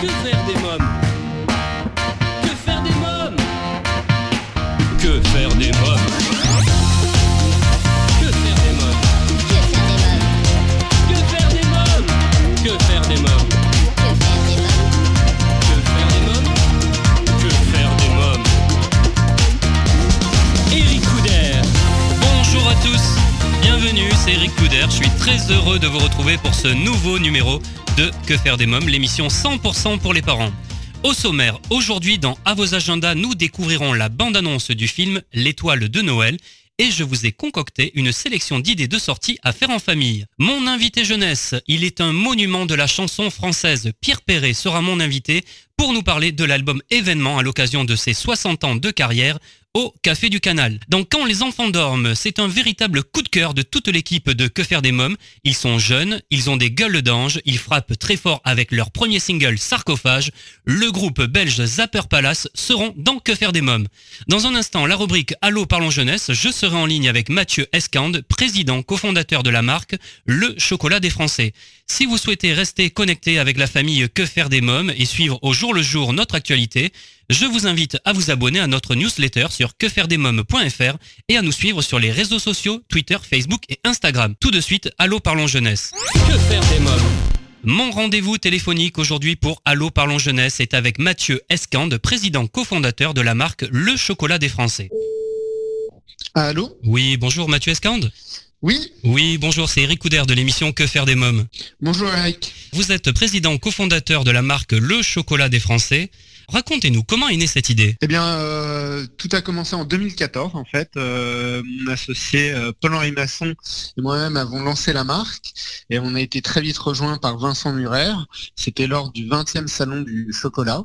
Que faire des mômes? Je suis très heureux de vous retrouver pour ce nouveau numéro de Que faire des mômes, l'émission 100% pour les parents. Au sommaire, aujourd'hui dans À vos agendas, nous découvrirons la bande-annonce du film L'étoile de Noël et je vous ai concocté une sélection d'idées de sortie à faire en famille. Mon invité jeunesse, il est un monument de la chanson française. Pierre Perret sera mon invité pour nous parler de l'album événement à l'occasion de ses 60 ans de carrière au Café du Canal. Dans Quand les enfants dorment, c'est un véritable coup de cœur de toute l'équipe de Que faire des mômes. Ils sont jeunes, ils ont des gueules d'ange, ils frappent très fort avec leur premier single Sarcophage. Le groupe belge Zapper Palace seront dans Que faire des mômes. Dans un instant, la rubrique Allô parlons jeunesse, je serai en ligne avec Mathieu Escande, président cofondateur de la marque Le Chocolat des Français. Si vous souhaitez rester connecté avec la famille Que faire des mômes et suivre au jour le jour notre actualité, je vous invite à vous abonner à notre newsletter sur quefairedesmômes.fr et à nous suivre sur les réseaux sociaux Twitter, Facebook et Instagram. Tout de suite, Allô Parlons Jeunesse. Que faire des mômes? Mon rendez-vous téléphonique aujourd'hui pour Allô Parlons Jeunesse est avec Mathieu Escande, président cofondateur de la marque Le Chocolat des Français. Allô Oui, bonjour Mathieu Escande. Oui, Oui, bonjour, c'est Eric Couder de l'émission Que faire des mômes? bonjour Eric. Vous êtes président cofondateur de la marque Le Chocolat des Français. Racontez-nous, comment est née cette idée? Eh bien, euh, tout a commencé en 2014 en fait. Euh, mon associé euh, Paul-Henri Masson et moi-même avons lancé la marque et on a été très vite rejoints par Vincent Murer. C'était lors du 20e salon du chocolat.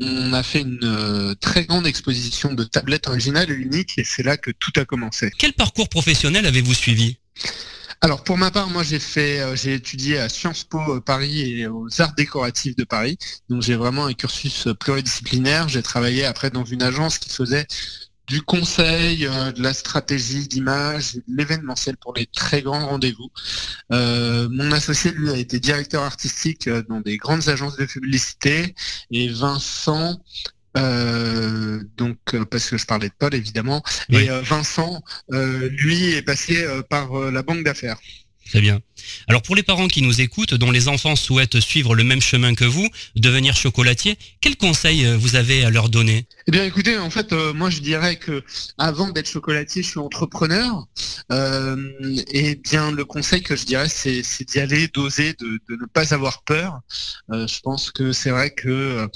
On a fait une très grande exposition de tablettes originales et uniques et c'est là que tout a commencé. Quel parcours professionnel avez-vous suivi? Alors pour ma part, moi j'ai fait, euh, j'ai étudié à Sciences Po euh, Paris et aux Arts décoratifs de Paris. Donc j'ai vraiment un cursus euh, pluridisciplinaire. J'ai travaillé après dans une agence qui faisait du conseil, de la stratégie d'image, de l'événementiel pour les très grands rendez-vous. Mon associé, lui, a été directeur artistique dans des grandes agences de publicité et Vincent, euh, donc euh, parce que je parlais de Paul évidemment, Oui. et euh, Vincent, euh, lui, est passé euh, par euh, la banque d'affaires. Très bien. Alors pour les parents qui nous écoutent, dont les enfants souhaitent suivre le même chemin que vous, devenir chocolatier, quels conseils vous avez à leur donner? Eh bien, écoutez, en fait, euh, moi, je dirais que avant d'être chocolatier, je suis entrepreneur. Euh, et bien, le conseil que je dirais, c'est c'est d'y aller, d'oser, de, de ne pas avoir peur. Euh, je pense que c'est vrai que euh,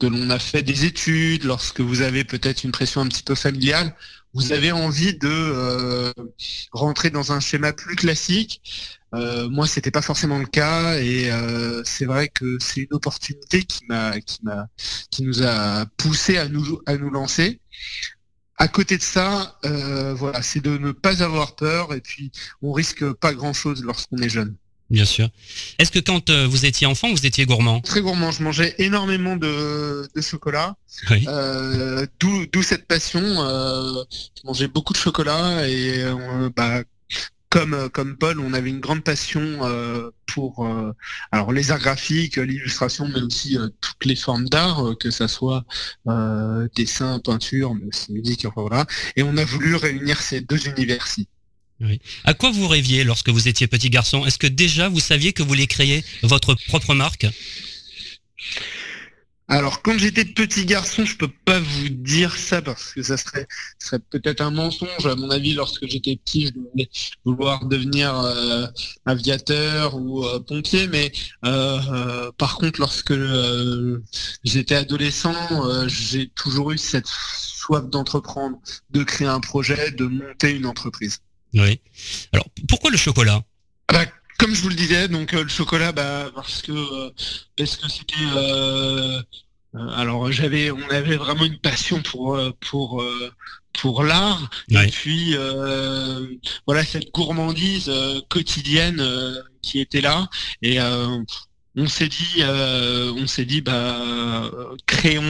lorsque l'on a fait des études, lorsque vous avez peut-être une pression un petit peu familiale, vous avez envie de euh, rentrer dans un schéma plus classique. Euh, moi, c'était pas forcément le cas, et euh, c'est vrai que c'est une opportunité qui m'a, qui m'a, qui nous a poussé à nous, à nous lancer. À côté de ça, euh, voilà, c'est de ne pas avoir peur, et puis on risque pas grand-chose lorsqu'on est jeune. Bien sûr. Est-ce que quand euh, vous étiez enfant, vous étiez gourmand? Très gourmand, je mangeais énormément de, de chocolat, Oui. euh, d'où, cette passion. Euh, je mangeais beaucoup de chocolat et bah, comme comme Paul, on avait une grande passion pour alors les arts graphiques, l'illustration, mais aussi toutes les formes d'art, que ça soit dessin, peinture, mais aussi musique, voilà. Et on a voulu réunir ces deux univers-ci. À quoi vous rêviez lorsque vous étiez petit garçon? Est-ce que déjà vous saviez que vous vouliez créer votre propre marque? Alors, quand j'étais petit garçon, je peux pas vous dire ça parce que ça serait, peut-être un mensonge. À mon avis, lorsque j'étais petit, je devais vouloir devenir euh, aviateur ou euh, pompier. Mais euh, par contre, lorsque j'étais adolescent, j'ai toujours eu cette soif d'entreprendre, de créer un projet, de monter une entreprise. Oui. Alors pourquoi le chocolat? Ah bah, comme je vous le disais, donc euh, le chocolat, bah, parce que euh, parce que c'était euh, alors j'avais on avait vraiment une passion pour pour pour l'art Ouais. et puis euh, voilà cette gourmandise quotidienne qui était là et euh, on s'est dit euh, on s'est dit bah créons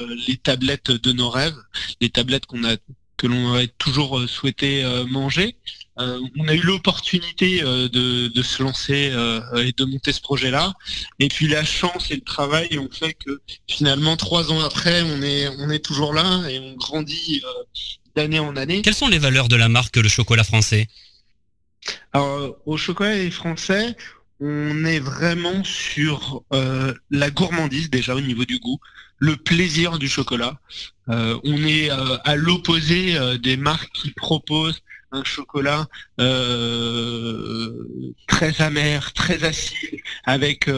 euh, les tablettes de nos rêves les tablettes qu'on a que l'on aurait toujours euh, souhaité euh, manger. Euh, on a eu l'opportunité de, de, se lancer et de monter ce projet-là. Et puis la chance et le travail ont fait que finalement trois ans après, on est on est toujours là et on grandit d'année en année. Quelles sont les valeurs de la marque Le Chocolat Français? Alors au chocolat français, on est vraiment sur la gourmandise déjà au niveau du goût le plaisir du chocolat. Euh, on est euh, à l'opposé euh, des marques qui proposent un chocolat très amer, très acide, avec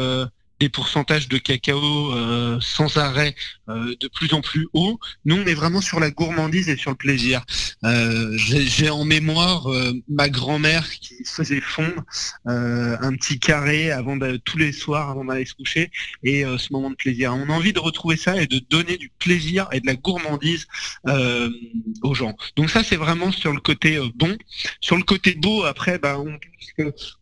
des pourcentages de cacao euh, sans arrêt euh, de plus en plus haut. Nous, on est vraiment sur la gourmandise et sur le plaisir. Euh, j'ai en mémoire ma grand-mère qui faisait fondre un petit carré avant de, tous les soirs avant d'aller se coucher et ce moment de plaisir. On a envie de retrouver ça et de donner du plaisir et de la gourmandise aux gens. Donc ça, c'est vraiment sur le côté bon. Sur le côté beau, après, bah, on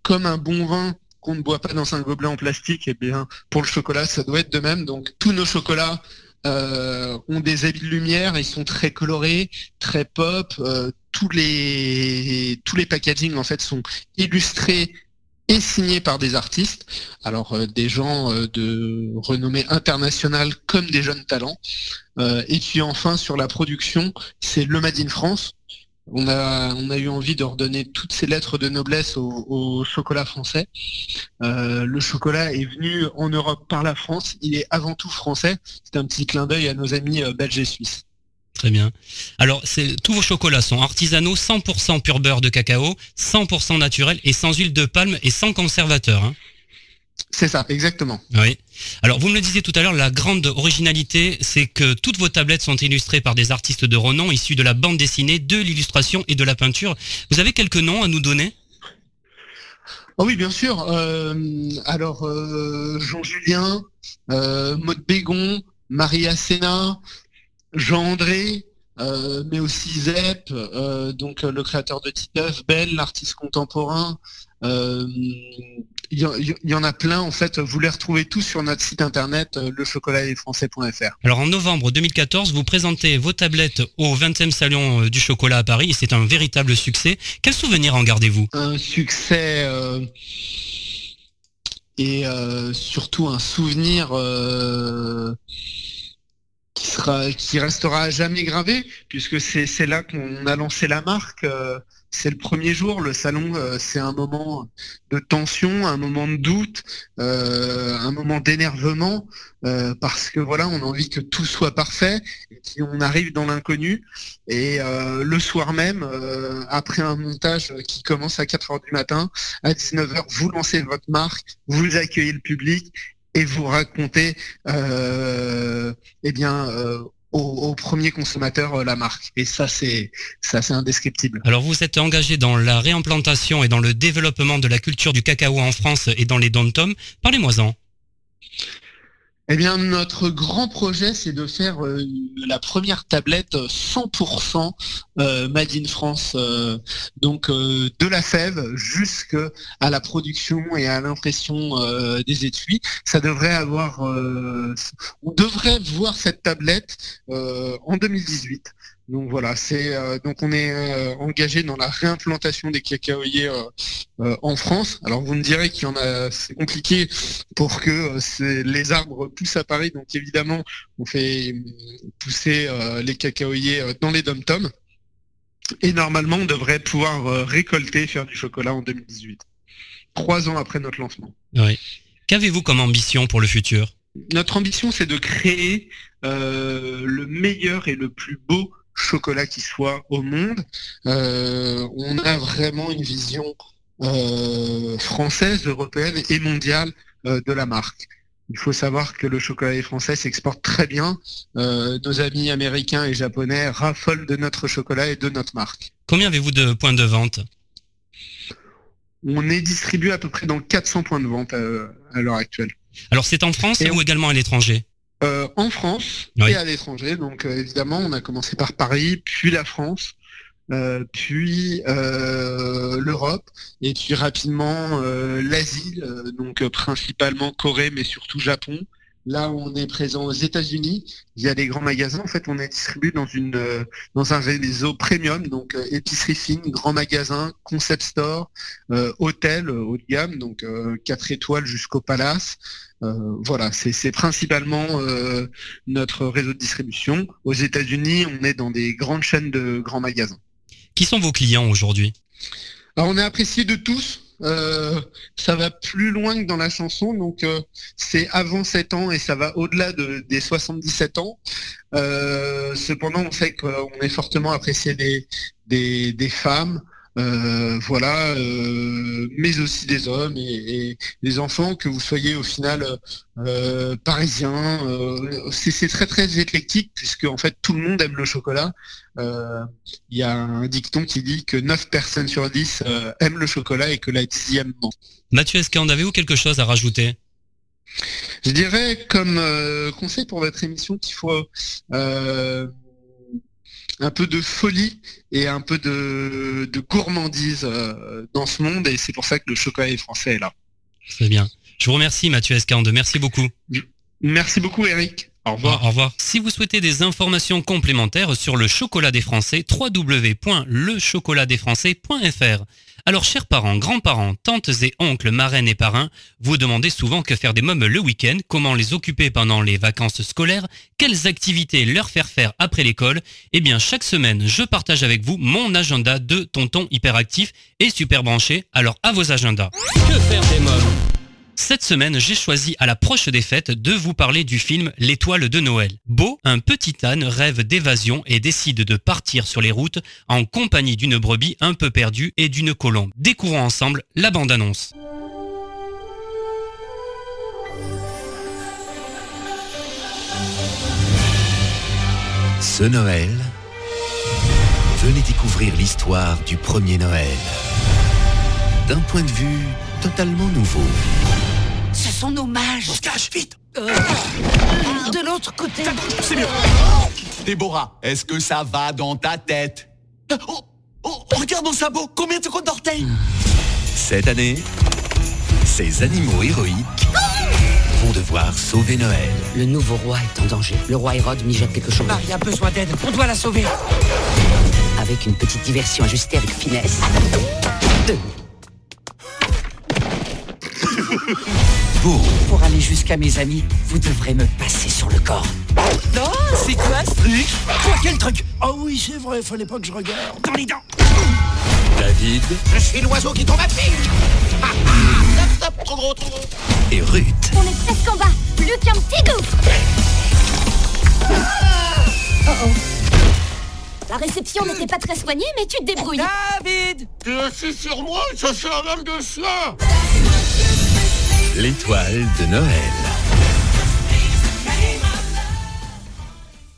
comme un bon vin, qu'on ne boit pas dans un gobelet en plastique, et eh bien pour le chocolat, ça doit être de même. Donc tous nos chocolats euh, ont des habits de lumière, ils sont très colorés, très pop. Euh, tous les tous les packaging en fait sont illustrés et signés par des artistes. Alors euh, des gens de renommée internationale comme des jeunes talents. et puis enfin sur la production, c'est le Made in France. On a, eu envie de redonner toutes ces lettres de noblesse au, chocolat français. Euh, le chocolat est venu en Europe par la France. Il est avant tout français. C'est un petit clin d'œil à nos amis euh, belges et suisses. Très bien. Alors, tous vos chocolats sont artisanaux, 100% pur beurre de cacao, 100% naturel et sans huile de palme et sans conservateur. Hein. C'est ça, exactement. Oui. Alors, vous me le disiez tout à l'heure, la grande originalité, c'est que toutes vos tablettes sont illustrées par des artistes de renom issus de la bande dessinée, de l'illustration et de la peinture. Vous avez quelques noms à nous donner? Oh Oui, bien sûr. Euh, alors, euh, Jean Julien, euh, Maud Bégon, Maria Sena, Jean André, mais aussi Zep, donc le créateur de Titeuf, Belle, l'artiste contemporain, il y, en a plein en fait. Vous les retrouvez tous sur notre site internet euh, lechocolatfrançais.fr. Alors en novembre 2014, vous présentez vos tablettes au 20e salon euh, du chocolat à Paris et c'est un véritable succès. Quel souvenir en gardez-vous? Un succès euh, et surtout un souvenir qui sera qui restera jamais gravé puisque c'est là qu'on a lancé la marque c'est le premier jour. Le salon, euh, c'est un moment de tension, un moment de doute, euh, un moment d'énervement, euh, parce que voilà, on a envie que tout soit parfait. Et on arrive dans l'inconnu. Et le soir même, après un montage qui commence à 4 heures du matin, à 19h, vous lancez votre marque, vous accueillez le public et vous racontez eh bien au, premier consommateur euh, la marque. Et ça, c'est ça, c'est indescriptible. Alors, vous êtes engagé dans la réimplantation et dans le développement de la culture du cacao en France et dans les dom Parlez-moi-en. Eh bien, notre grand projet, c'est de faire euh, la première tablette 100% euh, Made in France, euh, donc de la fève jusqu'à la production et à l'impression des étuis. Ça devrait avoir, on devrait voir cette tablette en 2018. Donc voilà, c'est euh, donc on est euh, engagé dans la réimplantation des cacaoyers euh, en France. Alors vous me direz qu'il y en a, c'est compliqué pour que les arbres poussent à Paris. Donc évidemment, on fait pousser les cacaoyers dans les dom-toms. Et normalement, on devrait pouvoir récolter, faire du chocolat en 2018, trois ans après notre lancement. Oui. Qu'avez-vous comme ambition pour le futur? Notre ambition, c'est de créer le meilleur et le plus beau chocolat qui soit au monde. Euh, on a vraiment une vision euh, française, européenne et mondiale euh, de la marque. Il faut savoir que le chocolat français s'exporte très bien. nos amis américains et japonais raffolent de notre chocolat et de notre marque. Combien avez-vous de points de vente? On est distribué à peu près dans 400 points de vente à, l'heure actuelle. Alors c'est en France ou également à l'étranger? Euh, en France et à l'étranger. Donc euh, évidemment, on a commencé par Paris, puis la France, euh, puis l'Europe, et puis rapidement l'Asie, donc principalement Corée, mais surtout Japon, Là, on est présent aux États-Unis via des grands magasins. En fait, on est distribué dans une euh, dans un réseau premium, donc euh, épicerie fine, grand magasin, concept store, euh, hôtel haut de gamme, donc 4 étoiles jusqu'au palace. voilà, c'est principalement notre réseau de distribution. Aux États-Unis, on est dans des grandes chaînes de grands magasins. Qui sont vos clients aujourd'hui? On est apprécié de tous, euh, ça va plus loin que dans la chanson, donc euh, c'est avant 7 ans et ça va au-delà de, des 77 ans. Euh, cependant, on sait qu'on est fortement apprécié des, des, femmes, voilà, euh, mais aussi des hommes et, des enfants, que vous soyez au final euh, parisien. c'est très très éclectique puisque en fait tout le monde aime le chocolat. Il y a un dicton qui dit que 9 personnes sur 10 aiment le chocolat et que la dixième ment. Mathieu, est-ce qu'en avez-vous quelque chose à rajouter? Je dirais comme conseil pour votre émission qu'il faut un peu de folie et un peu de, gourmandise euh, dans ce monde et c'est pour ça que le chocolat français est là. C'est bien. Je vous remercie Mathieu Escande, merci beaucoup. Merci beaucoup Eric. Au revoir. Au revoir. Si vous souhaitez des informations complémentaires sur le chocolat des Français, www.lechocolatdesfrançais.fr. Alors, chers parents, grands-parents, tantes et oncles, marraines et parrains, vous demandez souvent que faire des mômes le week-end, comment les occuper pendant les vacances scolaires, quelles activités leur faire faire après l'école. Eh bien, chaque semaine, je partage avec vous mon agenda de tonton hyperactif et super branché. Alors, à vos agendas. Que faire des mômes cette semaine, j'ai choisi à l'approche des fêtes de vous parler du film L'étoile de Noël. Beau, un petit âne rêve d'évasion et décide de partir sur les routes en compagnie d'une brebis un peu perdue et d'une colombe. Découvrons ensemble la bande-annonce. Ce Noël, venez découvrir l'histoire du premier Noël. D'un point de vue totalement nouveau. Ce sont nos mages. On se cache, vite euh, De l'autre côté. C'est mieux. Déborah, est-ce que ça va dans ta tête? Oh, oh, Regarde mon sabot, combien de comptes d'orteils? Cette année, ces animaux héroïques vont devoir sauver Noël. Le nouveau roi est en danger. Le roi Hérode jette quelque chose. Marie a besoin d'aide. On doit la sauver. Avec une petite diversion ajustée avec finesse. Deux. Pour aller jusqu'à mes amis, vous devrez me passer sur le corps. Non, c'est quoi ce truc? Quoi, quel truc? Oh oui, c'est vrai, fallait pas que je regarde. Dans les dents. David. Je suis l'oiseau qui tombe à pic. Ah, ah, stop, trop gros, trop gros. Et Ruth. On est presque en bas, plus qu'un petit gouffre. Oh oh. La réception n'était pas très soignée, mais tu te débrouilles. David! Tu es assis sur moi, ça c'est un homme de chien L'étoile de Noël.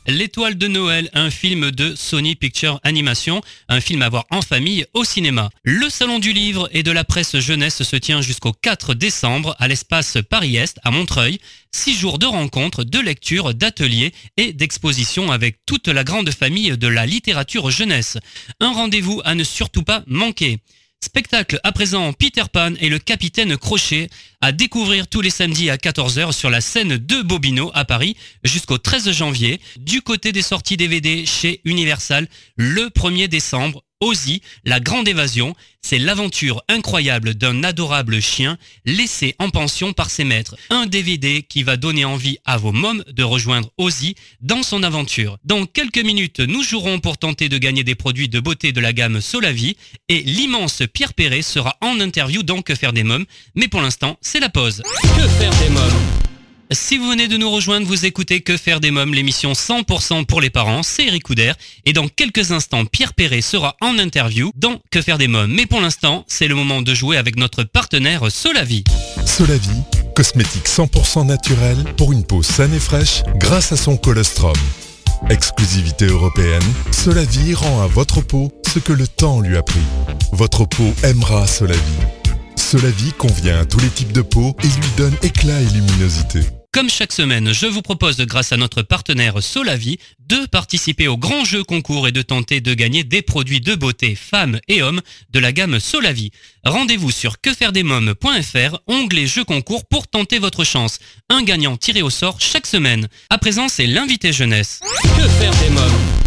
L'étoile de Noël, un film de Sony Picture Animation, un film à voir en famille au cinéma. Le salon du livre et de la presse jeunesse se tient jusqu'au 4 décembre à l'espace Paris-Est à Montreuil. Six jours de rencontres, de lectures, d'ateliers et d'expositions avec toute la grande famille de la littérature jeunesse. Un rendez-vous à ne surtout pas manquer. Spectacle à présent Peter Pan et le capitaine Crochet à découvrir tous les samedis à 14h sur la scène de Bobino à Paris jusqu'au 13 janvier. Du côté des sorties DVD chez Universal le 1er décembre Ozzy, la grande évasion, c'est l'aventure incroyable d'un adorable chien laissé en pension par ses maîtres. Un DVD qui va donner envie à vos mômes de rejoindre Ozzy dans son aventure. Dans quelques minutes, nous jouerons pour tenter de gagner des produits de beauté de la gamme Solavi et l'immense Pierre Perret sera en interview dans Que faire des mômes. Mais pour l'instant, c'est la pause. Que faire des mômes? Si vous venez de nous rejoindre, vous écoutez Que faire des mômes, l'émission 100% pour les parents, c'est Eric. Et dans quelques instants, Pierre Perret sera en interview dans Que faire des mômes. Mais pour l'instant, c'est le moment de jouer avec notre partenaire Solavi. Solavi, cosmétique 100% naturel pour une peau saine et fraîche grâce à son colostrum. Exclusivité européenne, Solavi rend à votre peau ce que le temps lui a pris. Votre peau aimera Solavi. Solavi convient à tous les types de peau et lui donne éclat et luminosité. Comme chaque semaine, je vous propose, grâce à notre partenaire Solavi, de participer au grand jeu concours et de tenter de gagner des produits de beauté femmes et hommes de la gamme Solavi. Rendez-vous sur quefairedesmoms.fr, onglet jeu concours pour tenter votre chance. Un gagnant tiré au sort chaque semaine. À présent, c'est l'invité jeunesse. Que faire des mômes?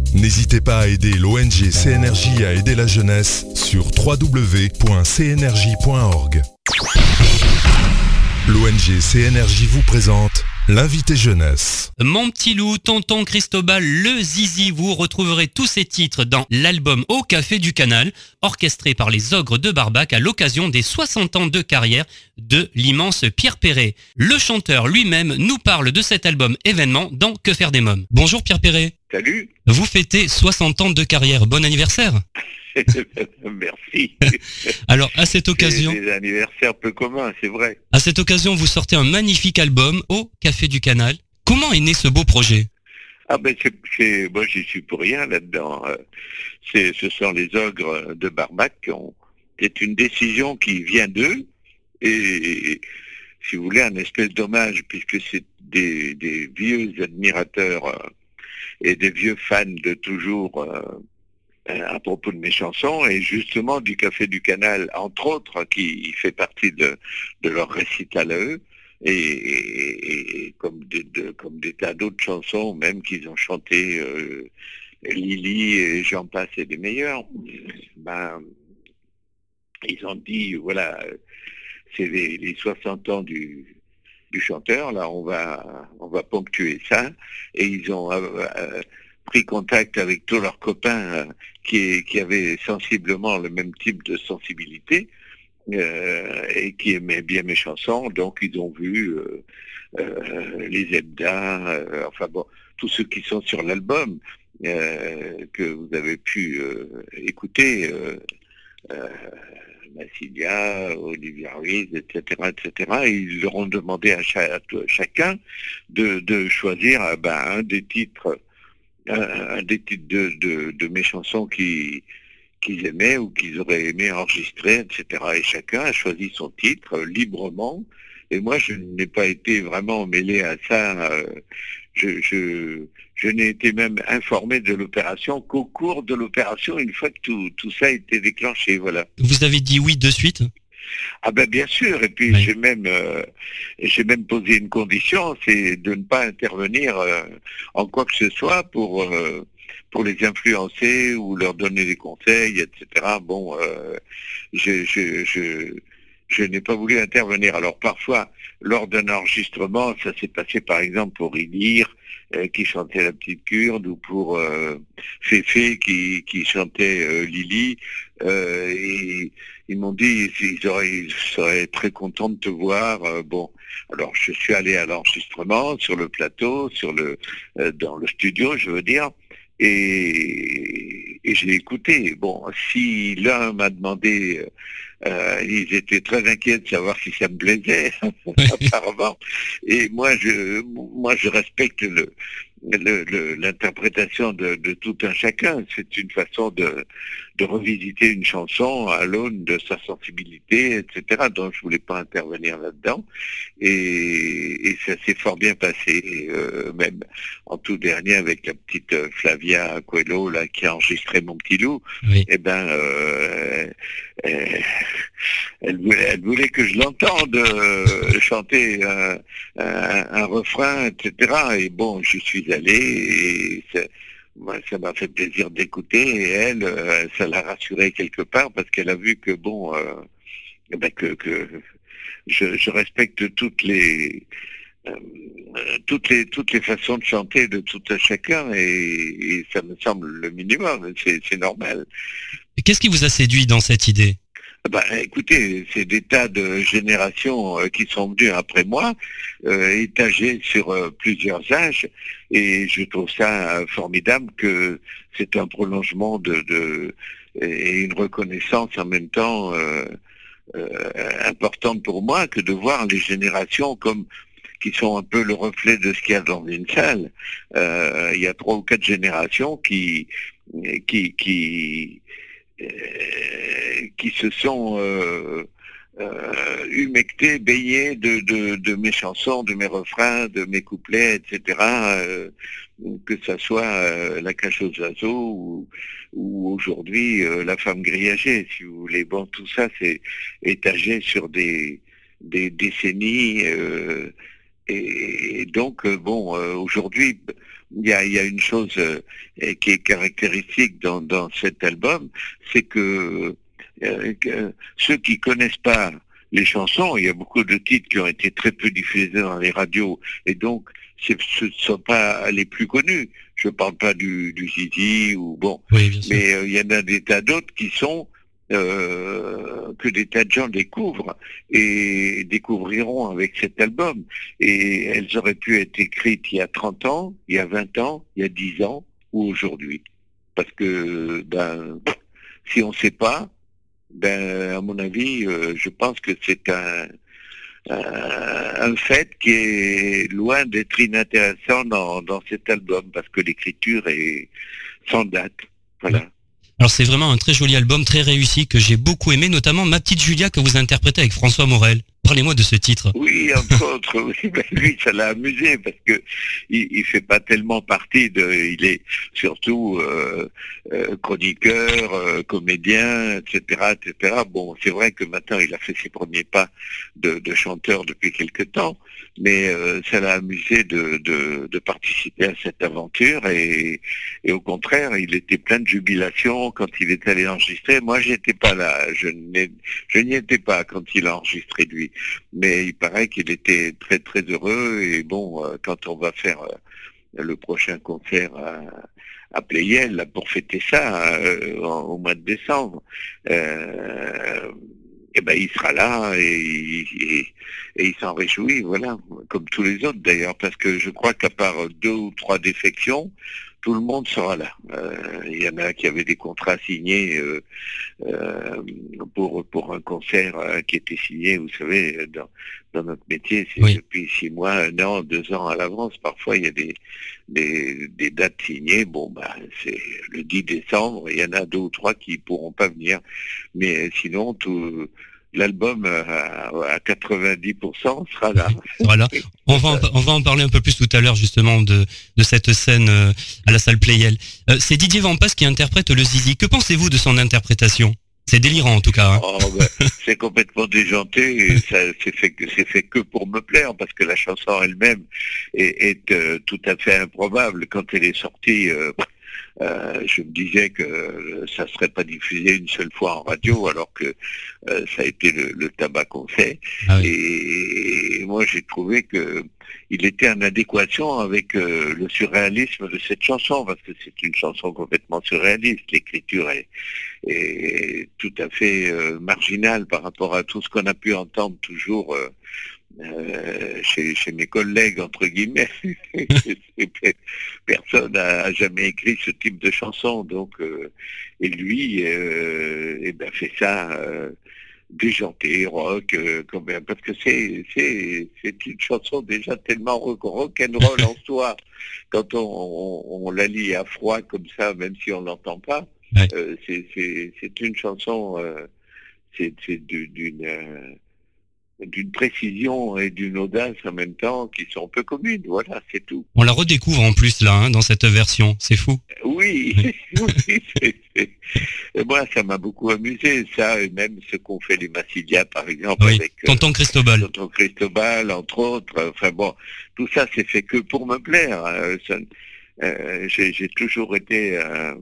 N'hésitez pas à aider l'ONG CNRJ à aider la jeunesse sur www.cnrj.org. L'ONG CNRJ vous présente l'invité jeunesse. Mon petit loup, tonton Cristobal, le zizi, vous retrouverez tous ces titres dans l'album Au Café du Canal, orchestré par les ogres de Barbac à l'occasion des 60 ans de carrière de l'immense Pierre Perret. Le chanteur lui-même nous parle de cet album événement dans Que faire des mômes. Bonjour Pierre Perret. Salut. Vous fêtez 60 ans de carrière. Bon anniversaire. Merci. Alors, à cette occasion, C'est des anniversaires peu communs, c'est vrai. à cette occasion, vous sortez un magnifique album au Café du Canal. Comment est né ce beau projet? Ah ben c'est, moi j'y suis pour rien là-dedans. Euh, C'est, ce sont les ogres de Barbac qui ont. C'est une décision qui vient d'eux et, si vous voulez, un espèce d'hommage puisque c'est des, des vieux admirateurs euh, et des vieux fans de toujours euh, euh, à propos de mes chansons et justement du Café du Canal, entre autres, qui fait partie de, de leur récital à eux. Et, comme, comme des tas d'autres chansons, même qu'ils ont chanté euh, Lily et j'en passe et des meilleurs, ben, ils ont dit, voilà, c'est les, les 60 ans du, du chanteur, là on va, on va ponctuer ça, et ils ont euh, euh, pris contact avec tous leurs copains euh, qui, qui avaient sensiblement le même type de sensibilité, et qui aimaient bien mes chansons, donc ils ont vu les Zebda, euh, enfin bon, tous ceux qui sont sur l'album que vous avez pu écouter, Massilia, Olivia Ruiz, etc., etc. Et ils leur ont demandé à, chacun de, choisir euh, ben, un des titres, des titres de, mes chansons qui qu'ils aimaient ou qu'ils auraient aimé enregistrer, etc. Et chacun a choisi son titre euh, librement. Et moi, je n'ai pas été vraiment mêlé à ça. euh, je, je n'ai été même informé de l'opération qu'au cours de l'opération, une fois que tout, tout ça a été déclenché. Voilà. Vous avez dit oui de suite? Ah ben bien sûr. Et puis Oui. j'ai même euh, j'ai même posé une condition, c'est de ne pas intervenir euh, en quoi que ce soit pour euh, pour les influencer ou leur donner des conseils, etc. Bon, je je je je n'ai pas voulu intervenir. Alors parfois, lors d'un enregistrement, ça s'est passé par exemple pour Ilir, euh, qui chantait La Petite Kurde, ou pour euh, Féfé, qui, qui chantait euh, Lily. Euh, et ils m'ont dit ils, auraient, ils seraient très contents de te voir. Euh, bon, alors je suis allé à l'enregistrement, sur le plateau, sur le, euh, dans le studio, je veux dire, et, et j'ai écouté. Bon, si l'un m'a demandé, euh, ils étaient très inquiets de savoir si ça me plaisait, apparemment. Et moi, je, moi, je respecte le, l'interprétation de tout un chacun. C'est une façon de, de revisiter une chanson à l'aune de sa sensibilité, etc. Donc je voulais pas intervenir là-dedans. Et, et ça s'est fort bien passé, euh, même en tout dernier avec la petite euh, Flavia Coelho là qui a enregistré mon petit loup. Oui. Eh ben, euh, euh, elle, voulait, elle voulait que je l'entende chanter un, un- un refrain, etc. Et bon, je suis allé et moi, ça m'a fait plaisir d'écouter et elle, euh, ça l'a rassurée quelque part parce qu'elle a vu que bon, euh, ben, que, je, respecte toutes les euh, toutes les toutes les façons de chanter de tout un chacun et, et ça me semble le minimum, c'est normal. Qu'est-ce qui vous a séduit dans cette idée? Ben, écoutez, c'est des tas de générations euh, qui sont venues après moi, euh, étagées sur euh, plusieurs âges, et je trouve ça euh, formidable que c'est un prolongement de, de- et une reconnaissance en même temps euh, importante pour moi que de voir les générations comme qui sont un peu le reflet de ce qu'il y a dans une salle. Il y a trois ou quatre générations qui qui qui qui se sont euh, euh, humectés, baignés de, de, mes chansons, de mes refrains, de mes couplets, etc. euh, que ça soit euh, la cache aux oiseaux ou, ou aujourd'hui euh, la femme grillagée, si vous voulez. Bon, tout ça c'est étagé sur des, décennies. euh, et, et donc, euh, bon, euh, aujourd'hui, il y a, il y a une chose euh, qui est caractéristique dans, dans cet album, c'est que, euh, que ceux qui connaissent pas les chansons, il y a beaucoup de titres qui ont été très peu diffusés dans les radios, et donc ce ne sont pas les plus connus. Je parle pas du, du Zizi ou bon, Oui, mais euh, il y en a des tas d'autres qui sont euh, que des tas de gens découvrent et découvriront avec cet album. Et elles auraient pu être écrites il y a 30 ans, il y a 20 ans, il y a 10 ans ou aujourd'hui. Parce que ben, si on ne sait pas, ben, à mon avis, euh, je pense que c'est un, un, fait qui est loin d'être inintéressant dans, dans cet album parce que l'écriture est sans date. Voilà. Alors c'est vraiment un très joli album, très réussi, que j'ai beaucoup aimé, notamment Ma petite Julia que vous interprétez avec François Morel. Parlez-moi de ce titre. Oui, entre autres, oui, ben, lui, ça l'a amusé parce que il, fait pas tellement partie de, il est surtout euh, euh, chroniqueur, euh, comédien, etc., etc. Bon, c'est vrai que maintenant il a fait ses premiers pas de, chanteur depuis quelque temps, mais ça l'a amusé de, participer à cette aventure et, au contraire, il était plein de jubilation quand il est allé enregistrer. Moi, j'étais pas là, je je n'y étais pas quand il a enregistré lui mais il paraît qu'il était très très heureux. Et bon euh, quand on va faire euh, le prochain concert à, à pour fêter ça euh, au mois de décembre euh, et ben il sera là et, et- et il s'en réjouit voilà. Comme tous les autres d'ailleurs. Parce que je crois qu'à part deux ou trois défections tout le monde sera là. Euh, Il y en a qui avaient des contrats signés euh, euh, pour pour un concert euh, qui était signé, vous savez, dans, dans notre métier, c'est Oui. depuis six mois, un an, deux ans à l'avance. Parfois, il y a des, des, des dates signées. Bon, bah, c'est le 10 décembre. Il y en a deux ou trois qui pourront pas venir. Mais sinon, tout l'album euh, à, à 90% sera là. Voilà. On va, en, on va en parler un peu plus tout à l'heure justement de, de cette scène euh, à la salle Playel. Euh, c'est Didier Vampas qui interprète le Zizi. Que pensez-vous de son interprétation? C'est délirant en tout cas. hein. Oh, ben, c'est complètement déjanté et ça c'est fait c'est fait que pour me plaire parce que la chanson elle-même est, est, euh, tout à fait improbable quand elle est sortie. euh, euh, je me disais que euh, ça serait pas diffusé une seule fois en radio alors que euh, ça a été le, le tabac qu'on fait. Ah oui. Et, moi j'ai trouvé que il était en adéquation avec euh, le surréalisme de cette chanson parce que c'est une chanson complètement surréaliste. L'écriture est, est tout à fait marginale par rapport à tout ce qu'on a pu entendre toujours euh, chez, chez mes collègues entre guillemets. Et pe- Personne n'a jamais écrit ce type de chanson, donc euh, et lui, euh, eh ben fait ça. euh, déjanté, rock, quand même, parce que c'est c'est c'est une chanson déjà tellement rock, rock'n'roll en soi. Quand on, on, on la lit à froid comme ça, même si on l'entend pas, Ouais. c'est une chanson, c'est c'est du- d'une d'une précision et d'une audace en même temps qui sont peu communes. Voilà, c'est tout. On la redécouvre en plus là, hein, dans cette version. C'est fou. Oui, oui. c'est- c'est- et moi, ça m'a beaucoup amusé, ça, et même ce qu'ont fait les Massilia, par exemple, Oui. avec euh, Tonton Cristobal. Tonton Cristobal, entre autres. Enfin bon, tout ça, c'est fait que pour me plaire. hein. Ça- euh, J'ai j'ai toujours été euh,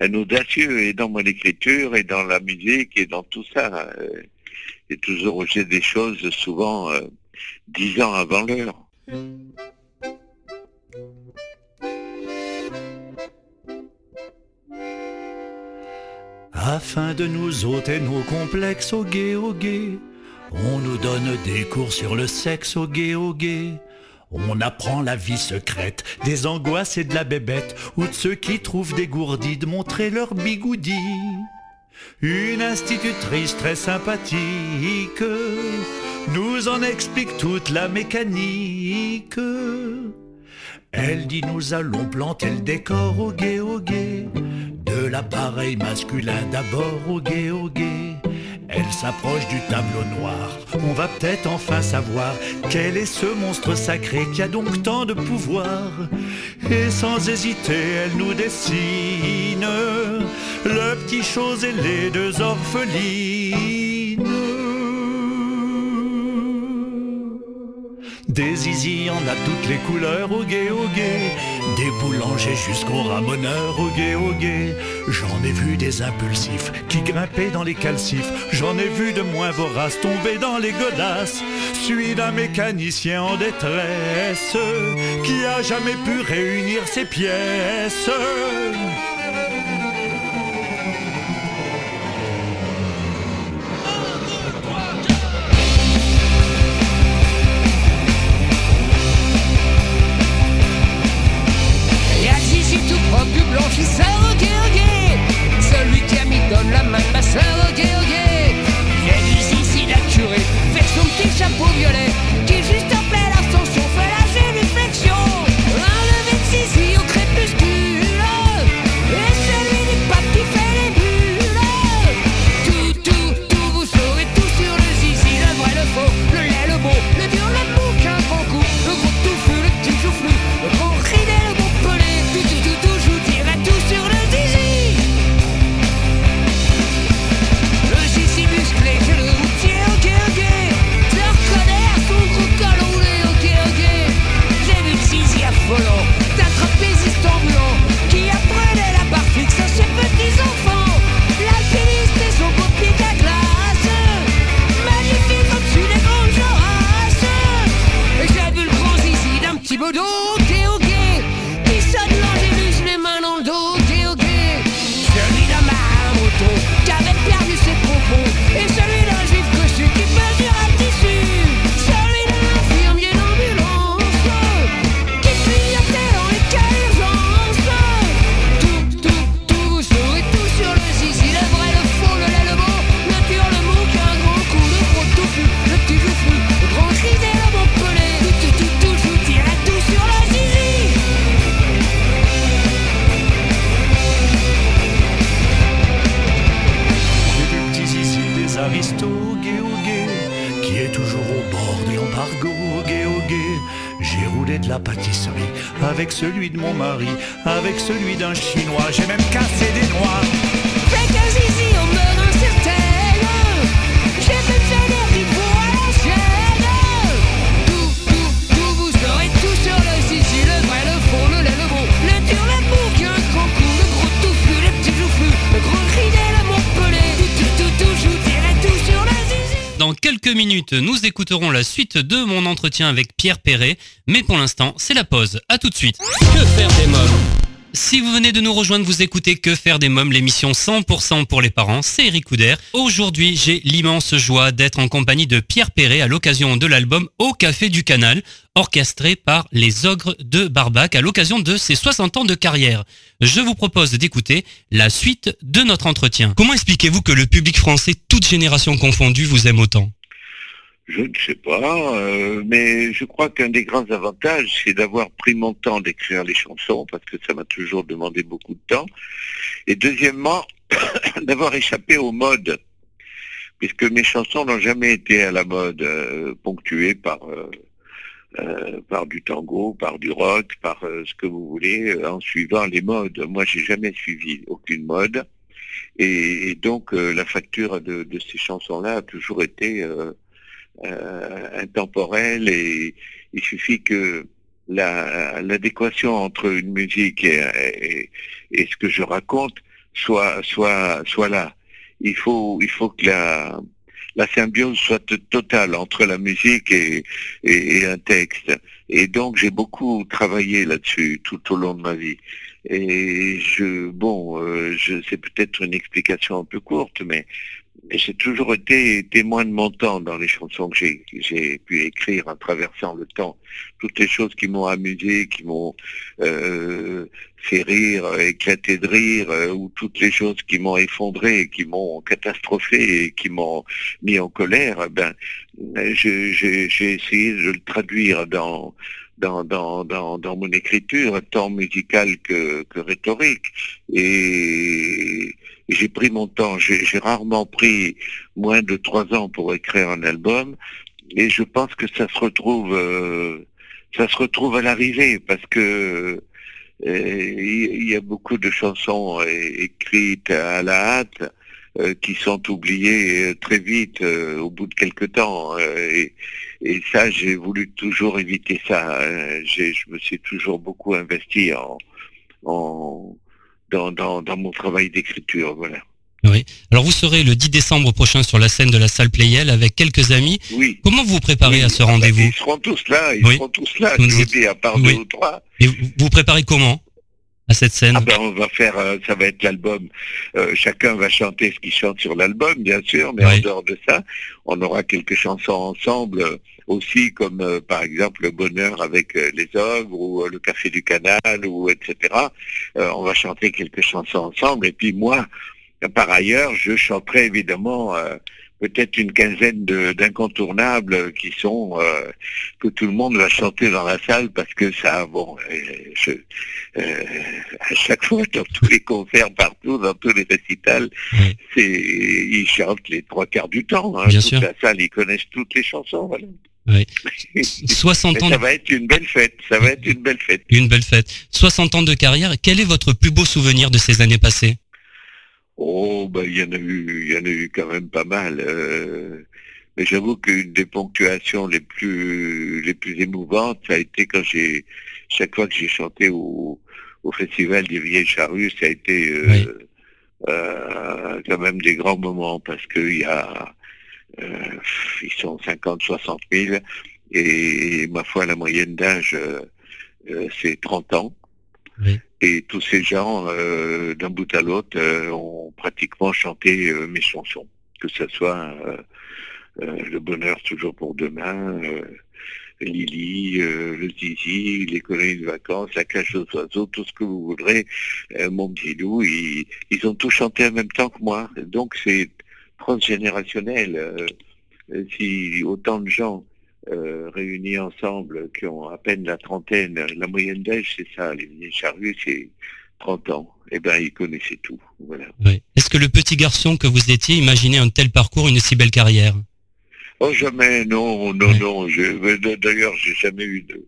un audacieux, et dans mon écriture, et dans la musique, et dans tout ça. euh, J'ai toujours osé des choses, souvent euh, dix ans avant l'heure. afin de nous ôter nos complexes au gay au gay. On nous donne des cours sur le sexe au gay au gay. On apprend la vie secrète des angoisses et de la bébête ou de ceux qui trouvent dégourdis de montrer leur bigoudi. Une institutrice très sympathique. Nous en explique toute la mécanique. Elle dit nous allons planter le décor au gay au gay De l'appareil masculin d'abord au gay au gay Elle s'approche du tableau noir. On va peut-être enfin savoir Quel est ce monstre sacré qui a donc tant de pouvoir. Et sans hésiter elle nous dessine Le petit chose et les deux orphelines Des zizi en a toutes les couleurs au gay au gay Des boulangers jusqu'aux ramoneurs au gay au gay J'en ai vu des impulsifs qui grimpaient dans les calcifs. J'en ai vu de moins voraces tomber dans les godasses. Suis d'un mécanicien en détresse Qui a jamais pu réunir ses pièces au gay Celui qui a mis donne la main de ma sœur suite de mon entretien avec Pierre Perret, mais pour l'instant, c'est la pause. À tout de suite. Que faire des mômes Si vous venez de nous rejoindre, vous écoutez Que faire des mômes, l'émission 100% pour les parents, c'est Eric Couder. Aujourd'hui, j'ai l'immense joie d'être en compagnie de Pierre Perret à l'occasion de l'album Au Café du Canal, orchestré par les Ogres de Barbac à l'occasion de ses 60 ans de carrière. Je vous propose d'écouter la suite de notre entretien. Comment expliquez-vous que le public français, toute génération confondue, vous aime autant? Je ne sais pas, euh, mais je crois qu'un des grands avantages, c'est d'avoir pris mon temps d'écrire les chansons, parce que ça m'a toujours demandé beaucoup de temps. Et deuxièmement, d'avoir échappé aux modes, puisque mes chansons n'ont jamais été à la mode, euh, ponctuées par, euh, euh, par du tango, par du rock, par euh, ce que vous voulez, en suivant les modes. Moi, j'ai jamais suivi aucune mode. Et, donc, la facture de, de ces chansons-là a toujours été euh, intemporelle et il suffit que la- l'adéquation entre une musique et, et- et ce que je raconte soit, soit, soit là. Il faut, il faut que la, la symbiose soit totale entre la musique et, et- un texte. Et donc j'ai beaucoup travaillé là-dessus tout au long de ma vie. Et je, bon, euh, je, c'est peut-être une explication un peu courte, mais, mais j'ai toujours été témoin de mon temps dans les chansons que j'ai, pu écrire en traversant le temps. Toutes les choses qui m'ont amusé, qui m'ont euh, fait rire, éclater de rire, euh, ou toutes les choses qui m'ont effondré, qui m'ont catastrophé et qui m'ont mis en colère, eh ben, j'ai essayé de le traduire dans dans, dans, dans, dans mon écriture, tant musicale que, que rhétorique. Et j'ai pris mon temps. J'ai rarement pris moins de trois ans pour écrire un album. Et je pense que ça se retrouve, euh, ça se retrouve à l'arrivée parce que euh, il y a beaucoup de chansons euh, écrites à la hâte qui sont oubliées très vite au bout de quelques temps. Et ça, j'ai voulu toujours éviter ça. hein. Je me suis toujours beaucoup investi en, en dans, dans, dans mon travail d'écriture. Voilà. Oui. Alors vous serez le 10 décembre prochain sur la scène de la salle Playel avec quelques amis. Oui. Comment vous vous préparez Oui, à ce ah bah, rendez-vous Ils seront tous là. Ils Oui. seront tous là. Je vous dis, à part Oui. deux ou trois. Et vous vous préparez comment? À cette scène Ah ben on va faire, euh, ça va être l'album. Euh, chacun va chanter ce qu'il chante sur l'album, bien sûr, mais en dehors de ça, on aura quelques chansons ensemble euh, aussi, comme euh, par exemple le Bonheur avec les ogres ou euh, le Café du Canal ou etc. Euh, on va chanter quelques chansons ensemble et puis moi, par ailleurs, je chanterai évidemment. Peut-être une quinzaine d'incontournables qui sont euh, que tout le monde va chanter dans la salle parce que ça, bon, euh, je, euh, à chaque fois dans tous les concerts partout, dans tous les récitals, c'est ils chantent les trois quarts du temps. Hein, Bien toute sûr. la salle, ils connaissent toutes les chansons. Voilà. Oui. 60 Mais ans ça va être une belle fête. Ça va être une belle fête. Une belle fête. 60 ans de carrière. Quel est votre plus beau souvenir de ces années passées? Oh, ben, il y en a eu, il y en a eu quand même pas mal. euh, mais j'avoue qu'une des ponctuations les plus, les plus émouvantes, ça a été quand j'ai, chaque fois que j'ai chanté au, au festival des Vieilles Charrues, ça a été euh, euh, quand même des grands moments parce qu'il y a, ils sont 50, 60 000 et ma foi, la moyenne d'âge, c'est 30 ans. Et tous ces gens, euh, d'un bout à l'autre, euh, ont pratiquement chanté euh, mes chansons, que ce soit Le bonheur toujours pour demain, Lily, le Zizi, les colonies de vacances, la cage aux oiseaux, tout ce que vous voudrez, mon petit loup, ils, ont tous chanté en même temps que moi. Donc c'est transgénérationnel. si autant de gens euh, réunis ensemble qui ont à peine la trentaine, la moyenne d'âge c'est ça, les vieilles charrues c'est 30 ans, eh ben ils connaissaient tout. Voilà. Oui. Est-ce que le petit garçon que vous étiez imaginait un tel parcours, une si belle carrière? Oh jamais, non, non, non. D'ailleurs, j'ai jamais eu de.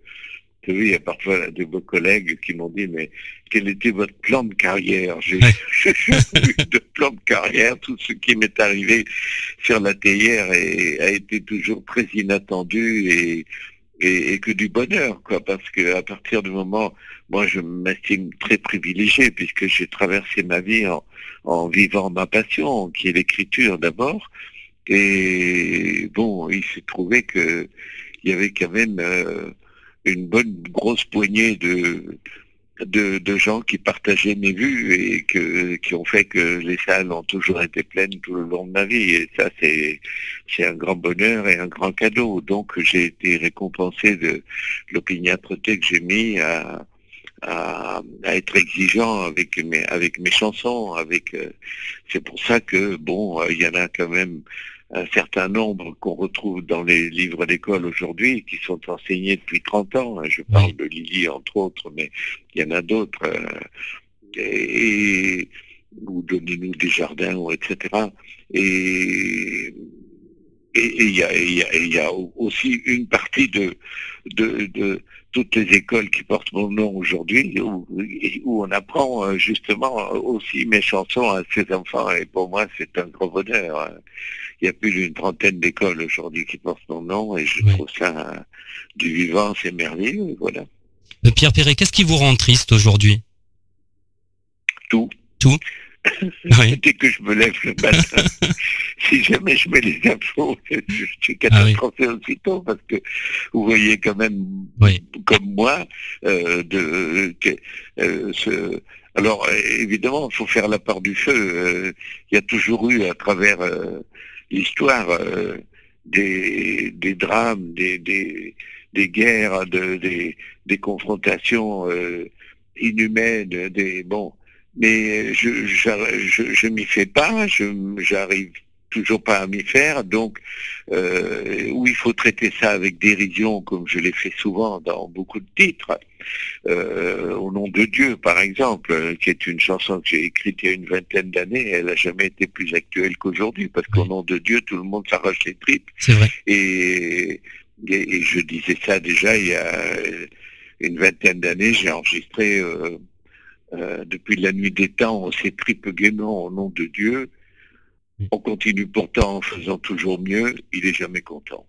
Savez, il y a parfois de vos collègues qui m'ont dit, mais quel était votre plan de carrière? J'ai eu de plan de carrière. Tout ce qui m'est arrivé sur la théière est- a été toujours très inattendu et, et, et que du bonheur, quoi. Parce que à partir du moment, moi, je m'estime très privilégié puisque j'ai traversé ma vie en, en vivant ma passion, qui est l'écriture d'abord. Et bon, il s'est trouvé que il y avait quand même euh, une bonne grosse poignée de, de de gens qui partageaient mes vues et que qui ont fait que les salles ont toujours été pleines tout le long de ma vie. Et ça, c'est c'est un grand bonheur et un grand cadeau. Donc, j'ai été récompensé de l'opiniâtreté que j'ai mis à à, être exigeant avec mes avec mes chansons avec euh, c'est pour ça que bon euh, il y en a quand même un certain nombre qu'on retrouve dans les livres d'école aujourd'hui qui sont enseignés depuis 30 ans hein. je parle de Lily entre autres mais il y en a d'autres euh, et, ou donnez-nous des jardins ou etc et et et il y a, il y, a, il y a aussi une partie de, de, de toutes les écoles qui portent mon nom aujourd'hui où, où on apprend euh, justement aussi mes chansons à ces enfants et pour moi c'est un grand bonheur. hein. Il y a plus d'une trentaine d'écoles aujourd'hui qui portent mon nom et je trouve ça du vivant, c'est merveilleux, voilà. Euh, Pierre Perret, qu'est-ce qui vous rend triste aujourd'hui? Tout. Tout? Dès que je me lève le matin, si jamais je mets les infos, je, suis Ah catastrophé aussitôt parce que vous voyez quand même, comme moi, euh, de, euh, ce- alors évidemment, il faut faire la part du feu. Euh, Il y a toujours eu à travers l'histoire des, des drames, des, des, des guerres, de- des, des confrontations inhumaines, des bon. Mais je je, je m'y fais pas, je j'arrive toujours pas à m'y faire, donc euh, où il faut traiter ça avec dérision, comme je l'ai fait souvent dans beaucoup de titres. Euh, au nom de Dieu, par exemple, qui est une chanson que j'ai écrite il y a une vingtaine d'années, elle n'a jamais été plus actuelle qu'aujourd'hui, parce qu'au nom de Dieu, tout le monde s'arrache les tripes. C'est vrai. Et, et- et je disais ça déjà il y a une vingtaine d'années, j'ai enregistré euh, euh, depuis la nuit des temps, on s'étripe gaiement au nom de Dieu. On continue pourtant en faisant toujours mieux, il est jamais content.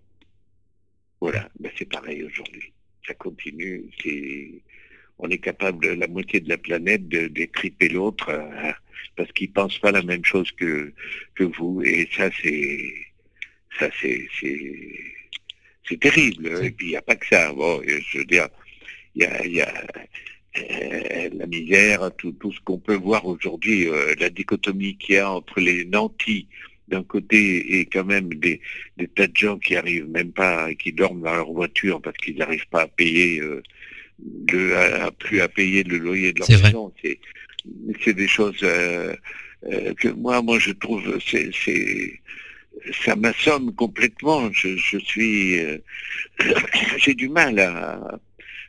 Voilà, ben c'est pareil aujourd'hui. Ça continue, c'est on est capable, la moitié de la planète, de d'étriper l'autre euh, parce qu'il pense pas la même chose que que vous. Et ça, c'est ça, c'est c'est terrible. Et puis il n'y a pas que ça. Bon, je veux dire, il y a, il y a euh, la misère, tout, tout ce qu'on peut voir aujourd'hui, euh, la dichotomie qu'il y a entre les nantis d'un côté et quand même des, des tas de gens qui arrivent même pas, qui dorment dans leur voiture parce qu'ils n'arrivent pas à payer euh, le, à, à plus à payer le loyer de leur maison. C'est des choses que moi, moi je trouve c'est c'est ça m'assomme complètement. Je, je suis euh, j'ai du mal à,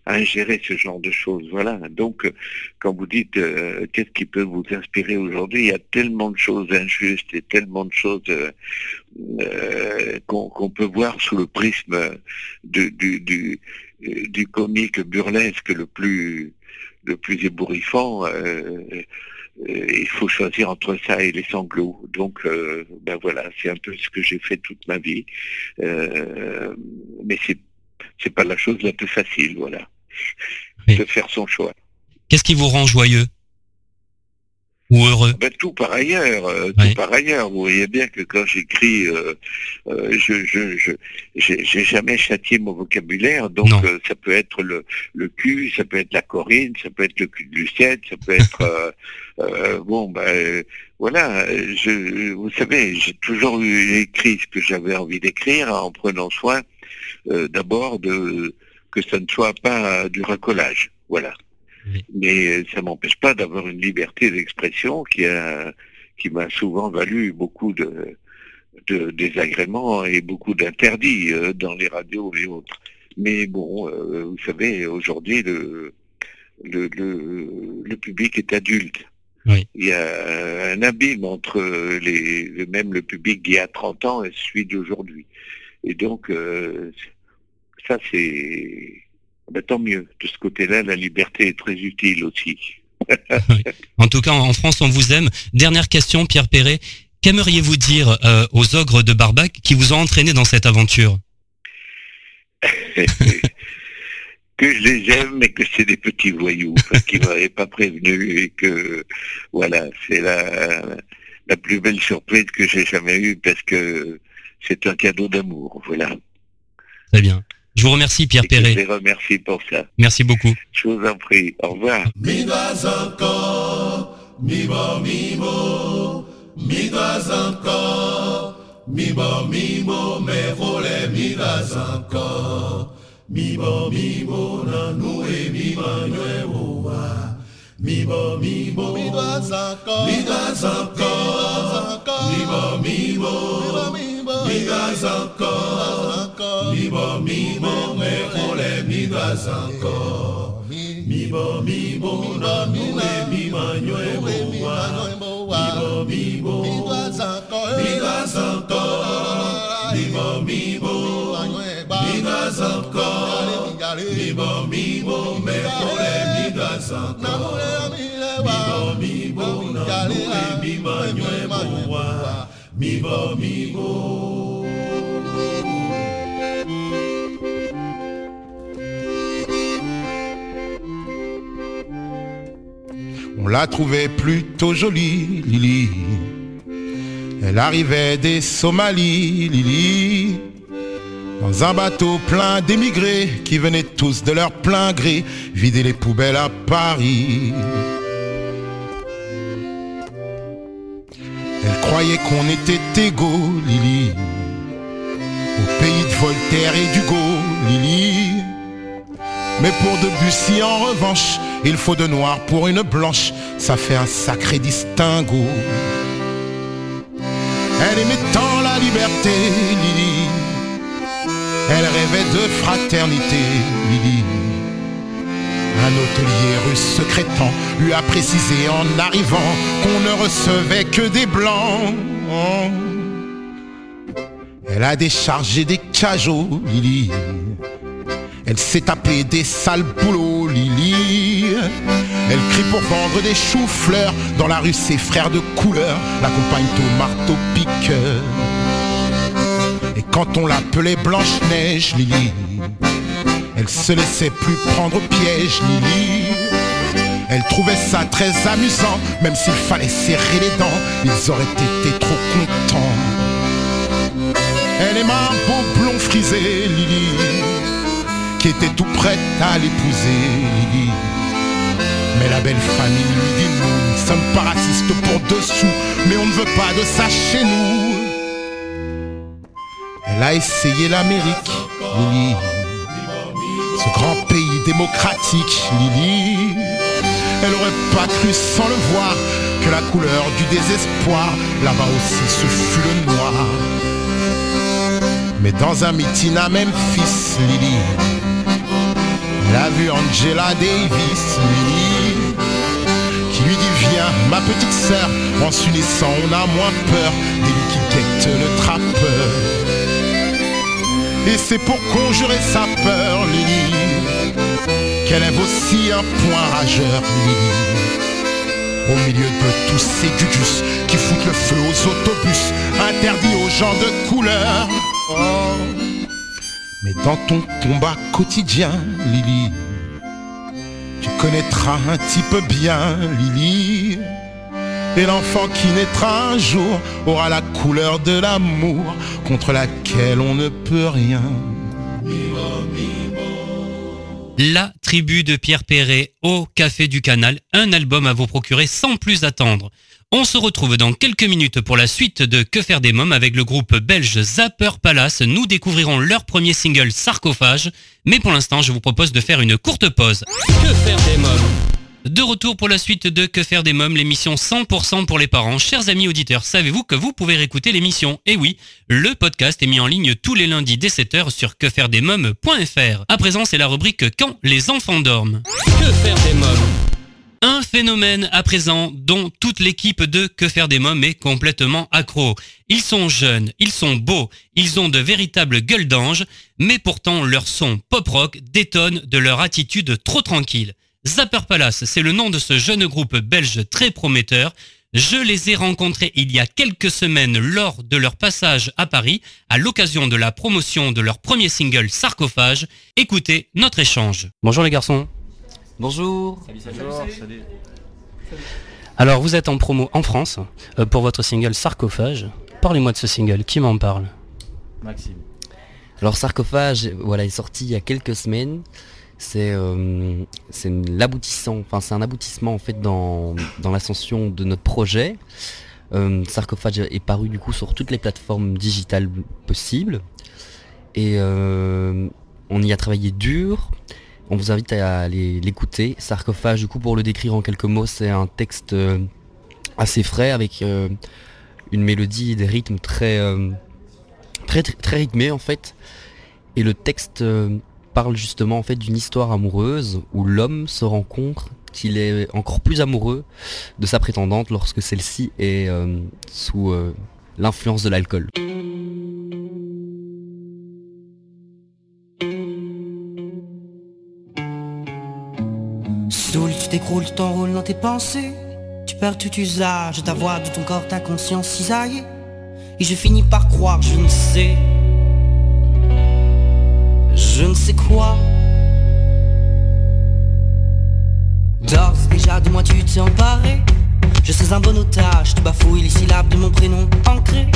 à ingérer ce genre de choses. Voilà. Donc, euh, quand vous dites euh, qu'est-ce qui peut vous inspirer aujourd'hui, il y a tellement de choses injustes et tellement de choses euh, qu'on peut voir sous le prisme du, du, comique burlesque le plus le plus ébouriffant. il faut choisir entre ça et les sanglots. Donc, ben voilà, c'est un peu ce que j'ai fait toute ma vie. Mais c'est c'est pas la chose la plus facile, voilà, de faire son choix. Qu'est-ce qui vous rend joyeux Ou heureux Ben, tout par ailleurs, euh, tout par ailleurs. Vous voyez bien que quand j'écris, euh, euh, je, je, je, j'ai jamais châtié mon vocabulaire, donc ça peut être le, le cul, ça peut être la Corinne, ça peut être le cul de Lucette, ça peut être bon, ben voilà. Je, vous savez, j'ai toujours eu écrit ce que j'avais envie d'écrire en prenant soin euh, d'abord de que ça ne soit pas du racolage, voilà mais ça m'empêche pas d'avoir une liberté d'expression qui a qui m'a souvent valu beaucoup de, de désagréments et beaucoup d'interdits euh, dans les radios et autres. Mais bon, euh, vous savez, aujourd'hui le, le, le, le public est adulte. Il y a un abîme entre les, le- même le public d'il y a 30 ans et celui d'aujourd'hui. Et donc, euh, ça c'est ben, tant mieux. De ce côté-là, la liberté est très utile aussi. En tout cas, en France, on vous aime. Dernière question, Pierre Perret. Qu'aimeriez-vous dire euh, aux ogres de Barbac qui vous ont entraîné dans cette aventure que je les aime, mais que c'est des petits voyous, parce qu'ils m'avaient pas prévenu et que, voilà, c'est la, la plus belle surprise que j'ai jamais eue parce que c'est un cadeau d'amour, voilà. Très bien. Je vous remercie, Pierre Et que je Perret. les remercie pour ça. Merci beaucoup. Je vous en prie. Au revoir. migrants encore, mibo mibo mekole migrants encore, mibo mibo nanue mimanyue mowa, mibo mibo migrants encore, mibo mibo migrants encore, mibo mibo mekole migrants encore, mibo mibo nanue mimanyue mowa. On la trouvait plutôt jolie, Lily. Elle arrivait des Somalies, Lily. Dans un bateau plein d'émigrés qui venaient tous de leur plein gré vider les poubelles à Paris. Elle croyait qu'on était égaux, Lily. Au pays de Voltaire et d'Hugo, Lily. Mais pour Debussy, en revanche, il faut de noir pour une blanche. Ça fait un sacré distinguo. Elle aimait tant la liberté, Lily. Elle rêvait de fraternité, Lily. Un hôtelier russe secrétant lui a précisé en arrivant qu'on ne recevait que des blancs. Elle a déchargé des cajots, Lily. Elle s'est tapée des sales boulots, Lily. Elle crie pour vendre des choux-fleurs. Dans la rue, ses frères de couleur l'accompagnent au marteau-piqueur. Et quand on l'appelait Blanche-Neige, Lily, elle se laissait plus prendre piège, Lily. Elle trouvait ça très amusant, même s'il fallait serrer les dents, ils auraient été trop contents. Elle aimait un beau blond frisé, Lily, qui était tout prête à l'épouser, Lily. Mais la belle famille lui dit nous ne sommes pas racistes pour dessous, mais on ne veut pas de ça chez nous. Elle a essayé l'Amérique, Lily. Ce grand pays démocratique, Lily. Elle aurait pas cru sans le voir que la couleur du désespoir, là-bas aussi, ce fut le noir. Mais dans un meeting à Memphis, Lily, elle a vu Angela Davis, Lily, qui lui dit viens, ma petite sœur, en s'unissant on a moins peur des qui guettent le trappeur. Et c'est pour conjurer sa peur, Lily, qu'elle lève aussi un point rageur, Lily. Au milieu de tous ces gugus qui foutent le feu aux autobus, interdits aux gens de couleur. Oh. Mais dans ton combat quotidien, Lily, tu connaîtras un type bien, Lily. Et l'enfant qui naîtra un jour aura la couleur de l'amour contre laquelle on ne peut rien. La tribu de Pierre Perret au Café du Canal, un album à vous procurer sans plus attendre. On se retrouve dans quelques minutes pour la suite de Que faire des mômes avec le groupe belge Zapper Palace. Nous découvrirons leur premier single Sarcophage, mais pour l'instant je vous propose de faire une courte pause. Que faire des mômes? De retour pour la suite de Que faire des mômes, l'émission 100% pour les parents. Chers amis auditeurs, savez-vous que vous pouvez réécouter l'émission? Eh oui, le podcast est mis en ligne tous les lundis dès 7h sur quefairedesmômes.fr. À présent, c'est la rubrique Quand les enfants dorment. Que faire des mômes? Un phénomène à présent dont toute l'équipe de Que faire des mômes est complètement accro. Ils sont jeunes, ils sont beaux, ils ont de véritables gueules d'ange, mais pourtant leur son pop-rock détonne de leur attitude trop tranquille. Zapper Palace, c'est le nom de ce jeune groupe belge très prometteur. Je les ai rencontrés il y a quelques semaines lors de leur passage à Paris, à l'occasion de la promotion de leur premier single Sarcophage. Écoutez notre échange. Bonjour les garçons. Bonjour. Salut, salut. Alors vous êtes en promo en France euh, pour votre single Sarcophage. Parlez-moi de ce single, qui m'en parle? Maxime. Alors Sarcophage, voilà, est sorti il y a quelques semaines. C'est euh, l'aboutissant, enfin c'est un aboutissement en fait dans, dans l'ascension de notre projet. Euh, Sarcophage est paru du coup sur toutes les plateformes digitales possibles. Et euh, on y a travaillé dur. On vous invite à l'écouter. Sarcophage, du coup, pour le décrire en quelques mots, c'est un texte euh, assez frais avec une mélodie et des rythmes très, très, rythmés en fait. Et le texte parle justement en fait d'une histoire amoureuse où l'homme se rend compte qu'il est encore plus amoureux de sa prétendante lorsque celle-ci est euh, sous euh, l'influence de l'alcool. Saoul, tu t'écroules, tu t'enroules dans tes pensées. Tu perds tout usage ta voix, de ton corps, ta conscience cisaillée. Et je finis par croire, je ne sais. Je ne sais quoi. D'ores déjà de moi tu t'es emparé. Je suis un bon otage, tu bafouilles les syllabes de mon prénom ancré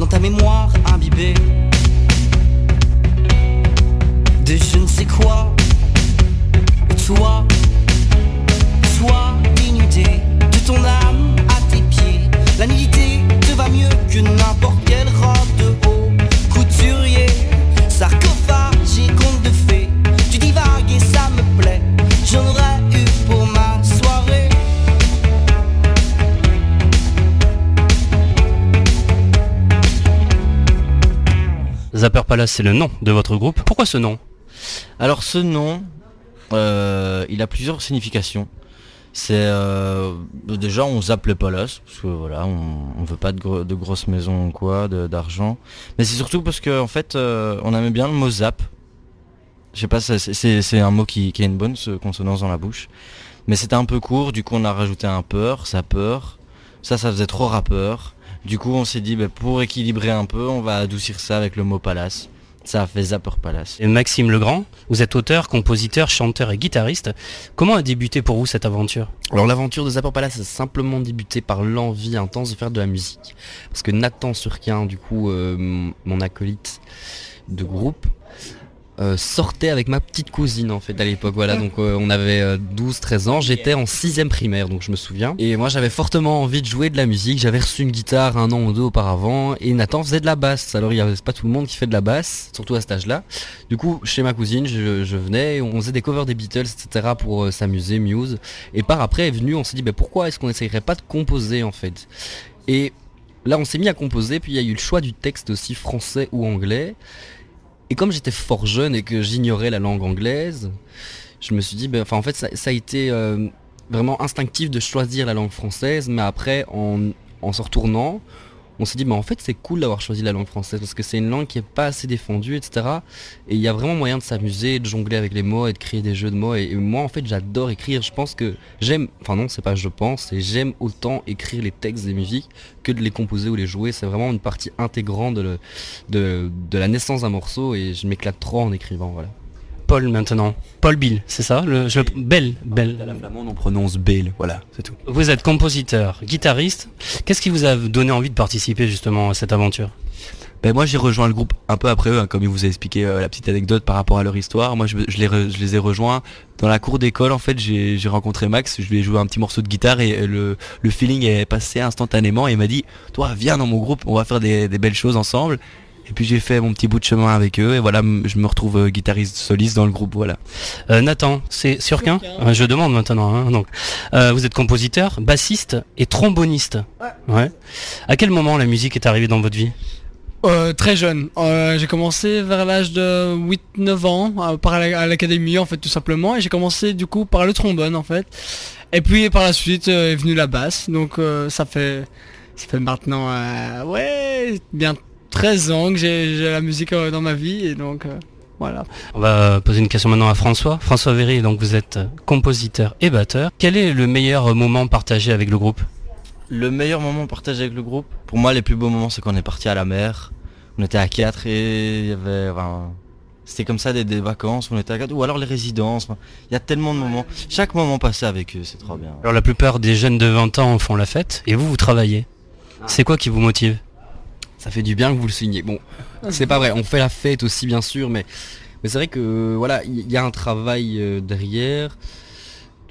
Dans ta mémoire imbibée. De je ne sais quoi. Toi Toi dénudé de ton âme à tes pieds. La nudité te va mieux que n'importe Zapper Palace, c'est le nom de votre groupe. Pourquoi ce nom? Alors ce nom, euh, il a plusieurs significations. C'est euh, déjà on zappe les palaces parce que voilà on, veut pas de, gro- de grosses maisons ou quoi, d'argent. Mais c'est surtout parce que en fait euh, on aimait bien le mot zap. Je sais pas, c'est- un mot qui, qui a une bonne consonance dans la bouche. Mais c'était un peu court, du coup on a rajouté un peur, ça peur. Ça ça faisait trop rappeur. Du coup on s'est dit bah, pour équilibrer un peu on va adoucir ça avec le mot palace. Ça a fait Zapper Palace. Et Maxime Legrand, vous êtes auteur, compositeur, chanteur et guitariste. Comment a débuté pour vous cette aventure? Alors l'aventure de Zapper Palace a simplement débuté par l'envie intense de faire de la musique. Parce que Nathan Surquin, du coup, euh, mon acolyte de groupe, euh, sortait avec ma petite cousine en fait à l'époque. Voilà, donc euh, on avait 12-13 ans, j'étais en 6ème primaire, donc je me souviens. Et moi j'avais fortement envie de jouer de la musique, j'avais reçu une guitare un an ou deux auparavant, et Nathan faisait de la basse. Alors il y avait pas tout le monde qui fait de la basse, surtout à cet âge-là. Du coup, chez ma cousine, je, venais, on faisait des covers des Beatles, etc. pour euh, s'amuser, Muse. Et par après est venu, on s'est dit, bah, pourquoi est-ce qu'on essayerait pas de composer en fait? Et là, on s'est mis à composer, puis il y a eu le choix du texte aussi français ou anglais. Et comme j'étais fort jeune et que j'ignorais la langue anglaise, je me suis dit, ben, enfin en fait ça, a été euh, vraiment instinctif de choisir la langue française, mais après en se retournant, on s'est dit, bah en fait c'est cool d'avoir choisi la langue française parce que c'est une langue qui est pas assez défendue, etc. Et il y a vraiment moyen de s'amuser, de jongler avec les mots et de créer des jeux de mots. Et, et moi en fait j'adore écrire, je pense que j'aime, enfin non c'est pas je pense, c'est j'aime autant écrire les textes des musiques que de les composer ou les jouer. C'est vraiment une partie intégrante de, de la naissance d'un morceau et je m'éclate trop en écrivant, voilà. Paul maintenant. Paul Bill, c'est ça le, je, Bell, Bell. La flamande, on prononce Bale, voilà, c'est tout. Vous êtes compositeur, guitariste. Qu'est-ce qui vous a donné envie de participer justement à cette aventure? Ben moi j'ai rejoint le groupe un peu après eux, hein, comme il vous a expliqué euh, la petite anecdote par rapport à leur histoire. Moi je, je les, re- je les ai rejoints dans la cour d'école en fait, j'ai rencontré Max, je lui ai joué un petit morceau de guitare et euh, le, le feeling est passé instantanément et il m'a dit toi viens dans mon groupe, on va faire des, des belles choses ensemble. Et puis j'ai fait mon petit bout de chemin avec eux et voilà, je me retrouve euh, guitariste soliste dans le groupe, voilà. Euh, Nathan, c'est Surquin Euh, Je demande maintenant. hein, donc, Euh, vous êtes compositeur, bassiste et tromboniste. Ouais. À quel moment la musique est arrivée dans votre vie? Euh, très jeune. Euh, j'ai commencé vers l'âge de 8-9 ans euh, par la- à l'académie en fait tout simplement et j'ai commencé du coup par le trombone en fait. Et puis par la suite euh, est venue la basse. Donc euh, ça fait ça fait maintenant euh, ouais bien 13 ans que j'ai la musique euh, dans ma vie et donc euh, voilà. On va poser une question maintenant à François. François Véry, donc vous êtes euh, compositeur et batteur. Quel est le meilleur moment partagé avec le groupe? Le meilleur moment partagé avec le groupe, pour moi les plus beaux moments c'est quand on est parti à la mer. On était à 4 et il y avait... enfin, c'était comme ça des, des vacances, on était à 4, ou alors les résidences. enfin, Il y a tellement de moments. Chaque moment passé avec eux, c'est trop bien. Alors la plupart des jeunes de 20 ans font la fête et vous, vous travaillez. C'est quoi qui vous motive? Ça fait du bien que vous le signiez. Bon, c'est pas vrai, on fait la fête aussi bien sûr, mais, c'est vrai que voilà, il y, a un travail euh, derrière.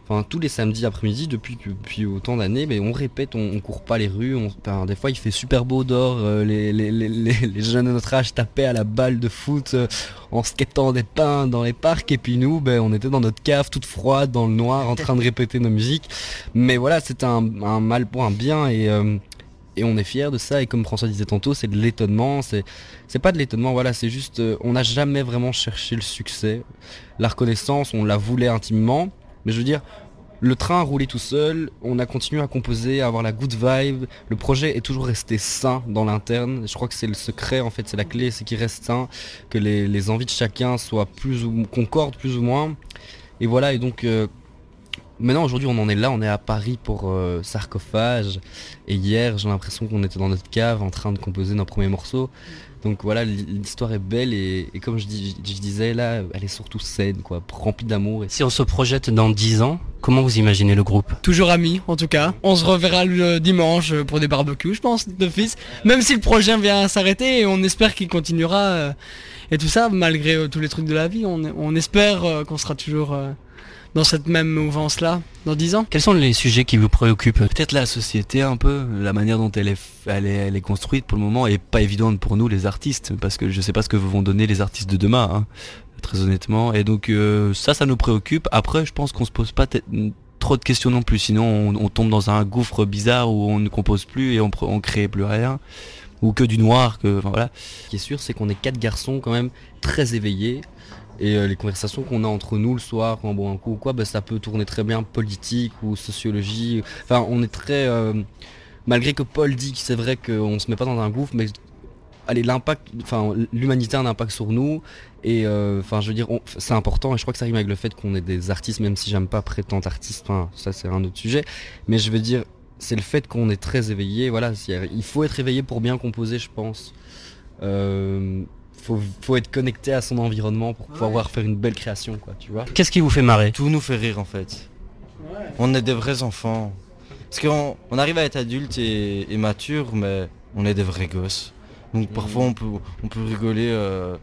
Enfin, tous les samedis après-midi depuis, depuis autant d'années, mais on répète, on, on court pas les rues. on- des fois, il fait super beau dehors. euh, les, jeunes de notre âge tapaient à la balle de foot euh, en skatant des pains dans les parcs. Et puis nous, ben, on était dans notre cave toute froide, dans le noir, en train de répéter nos musiques. Mais voilà, c'est un, mal pour un bien. Et, et on est fier de ça. Et comme François disait tantôt c'est de l'étonnement. C'est c'est pas de l'étonnement voilà. C'est juste euh, on n'a jamais vraiment cherché le succès. La reconnaissance on la voulait intimement. Mais je veux dire le train a roulé tout seul. On a continué à composer à avoir la good vibe. Le projet est toujours resté sain dans l'interne. Je crois que c'est le secret en fait. C'est la clé c'est qu'il reste sain. Que les, envies de chacun soient plus ou concordent plus ou moins. Et voilà. Et donc euh, maintenant aujourd'hui on en est là, on est à Paris pour euh, Sarcophage. Et hier j'ai l'impression qu'on était dans notre cave en train de composer nos premiers morceaux. Donc voilà, l'histoire est belle et, et comme je, dis- je disais là, elle est surtout saine, quoi, remplie d'amour. Et Si on se projette dans 10 ans, comment vous imaginez le groupe? Toujours amis, en tout cas. On se reverra le dimanche pour des barbecues, je pense, d'office. Même si le projet vient à s'arrêter, et on espère qu'il continuera. euh, et tout ça, malgré euh, tous les trucs de la vie, on, on espère euh, qu'on sera toujours euh, dans cette même mouvance-là dans 10 ans. Quels sont les sujets qui vous préoccupent Peut-être la société un peu, la manière dont elle est, f- elle est, elle est construite pour le moment est pas évidente pour nous les artistes, parce que je sais pas ce que vont donner les artistes de demain, hein, très honnêtement. Et donc euh, ça, ça nous préoccupe. Après, je pense qu'on se pose pas trop de questions non plus, sinon on, on tombe dans un gouffre bizarre où on ne compose plus et on, on crée plus rien, ou que du noir, que enfin, voilà. Ce qui est sûr, c'est qu'on est quatre garçons quand même très éveillés. Et euh, les conversations qu'on a entre nous le soir, quand on boit un coup ou quoi, bah, ça peut tourner très bien politique ou sociologie. Enfin, on est très... euh, malgré que Paul dit que c'est vrai qu'on se met pas dans un gouffre, mais allez, l'impact, enfin, l'humanité a un impact sur nous. Et euh, enfin, je veux dire, c'est important. Et je crois que ça rime avec le fait qu'on est des artistes, même si j'aime pas prétendre artiste. Enfin, ça c'est un autre sujet. Mais je veux dire, c'est le fait qu'on est très éveillé. Voilà, il faut être éveillé pour bien composer, je pense. Faut, faut être connecté à son environnement pour pouvoir faire une belle création, quoi, tu vois. Qu'est-ce qui vous fait marrer? Tout nous fait rire en fait. On est des vrais enfants. Parce qu'on on arrive à être adulte et, et mature, mais on est des vrais gosses. Donc parfois on peut, on peut rigoler. euh,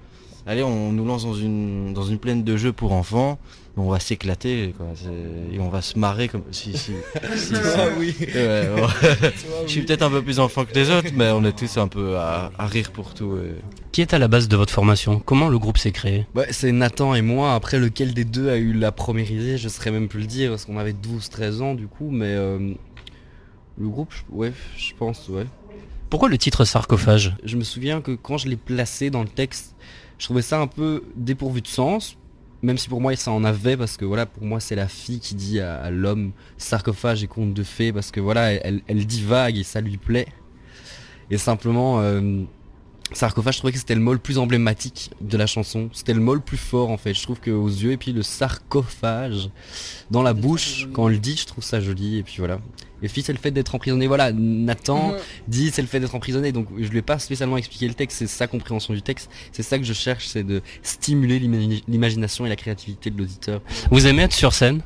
allez, on nous lance dans une, dans une plaine de jeux pour enfants. On va s'éclater quoi. Et on va se marrer comme si. si, si- Tu si- vois, oui. Ouais, ouais. Je suis peut-être un peu plus enfant que les autres, mais on est tous un peu à, à rire pour tout. et- Qui est à la base de votre formation? Comment le groupe s'est créé? Ouais, c'est Nathan et moi. Après, lequel des deux a eu la première idée, je saurais même plus le dire, parce qu'on avait 12-13 ans du coup, mais euh, le groupe, je- ouais, je pense, ouais. Pourquoi le titre sarcophage? Je me souviens que quand je l'ai placé dans le texte, je trouvais ça un peu dépourvu de sens, même si pour moi ça en avait, parce que voilà, pour moi c'est la fille qui dit à, l'homme sarcophage et conte de fées, parce que voilà, elle, elle dit vague et ça lui plaît. Et simplement, euh, sarcophage, je trouvais que c'était le mot le plus emblématique de la chanson. C'était le mot le plus fort en fait. Je trouve qu'aux yeux, et puis le sarcophage dans la bouche, quand on le dit, je trouve ça joli. Et puis voilà. Et puis c'est le fait d'être emprisonné. Voilà, Nathan Mhm. dit c'est le fait d'être emprisonné. Donc je lui ai pas spécialement expliqué le texte, c'est sa compréhension du texte. C'est ça que je cherche, c'est de stimuler l'imagi- l'imagination et la créativité de l'auditeur. Vous aimez être sur scène?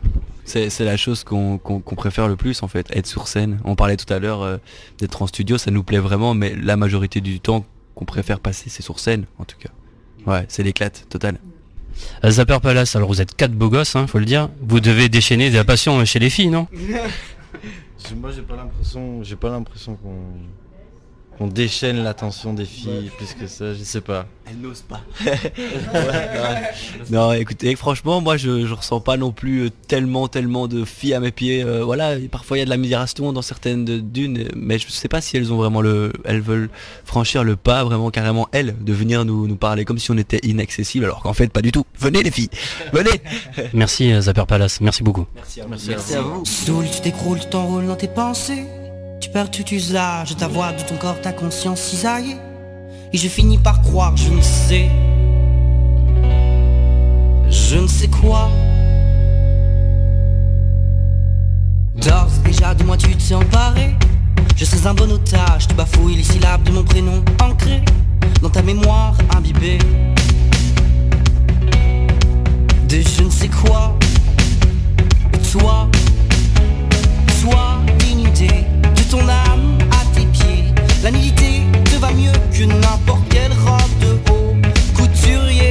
C'est la chose qu'on préfère le plus en fait, être sur scène. On parlait tout à l'heure euh, d'être en studio, ça nous plaît vraiment, mais la majorité du temps qu'on préfère passer, c'est sur scène en tout cas. Ouais, c'est l'éclate totale. À Zapper Palace, alors vous êtes quatre beaux gosses, hein, faut le dire. Vous devez déchaîner de la passion chez les filles, non? Moi j'ai pas l'impression, j'ai pas l'impression qu'on qu'on déchaîne l'attention des filles plus que ça, je sais pas. Elle n'ose pas. Non, écoutez, franchement, moi je, je ressens pas non plus euh, tellement, tellement de filles à mes pieds. euh, voilà, et parfois il y a de l'admiration dans certaines dunes, mais je sais pas si elles ont vraiment le, elles veulent franchir le pas, vraiment carrément elles, de venir nous, nous parler comme si on était inaccessible, alors qu'en fait pas du tout. Venez les filles, venez. Merci euh, Zapper Palace, merci beaucoup. Merci à Merci à vous. Saoul, tu t'écroules, tu t'enroules dans tes pensées. Tu perds tout usage, ta voix de ton corps, ta conscience cisaillée. Et je finis par croire, je ne sais. Je ne sais quoi. D'ores et déjà de moi tu t'es emparé? Je serais un bon otage, tu bafouilles les syllabes de mon prénom ancré dans ta mémoire imbibée. De je ne sais quoi. Toi, Sois dénudé mieux que n'importe quelle robe de haut couturier.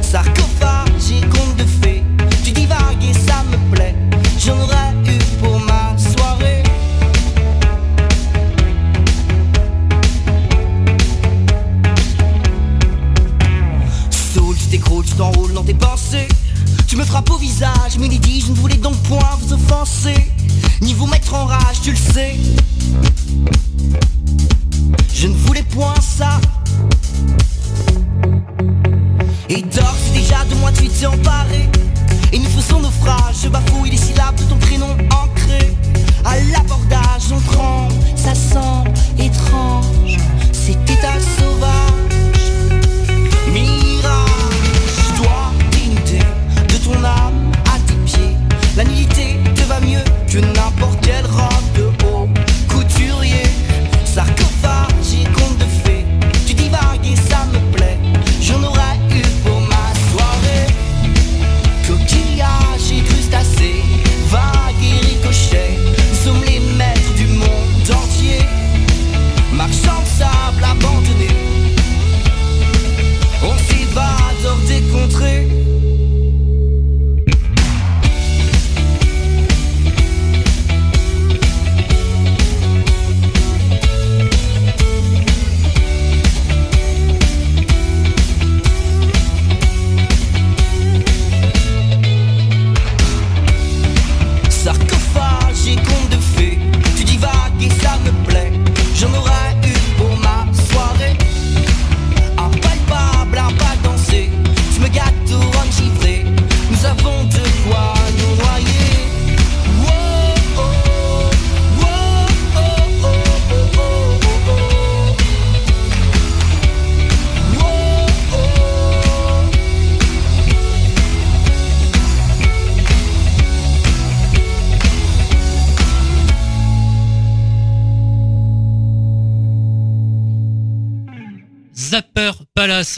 Sarcophage et conte de fées. Tu divagues et ça me plaît. J'en aurais eu pour ma soirée. Saul, tu t'écroules, tu t'enroules dans tes pensées. Tu me frappes au visage, Milady, je ne voulais donc point vous offenser, ni vous mettre en rage, tu le sais les points ça. Et Doc c'est déjà de moi tu t'es emparé. Et nous faisons naufrage Je bafouille les syllabes de ton prénom en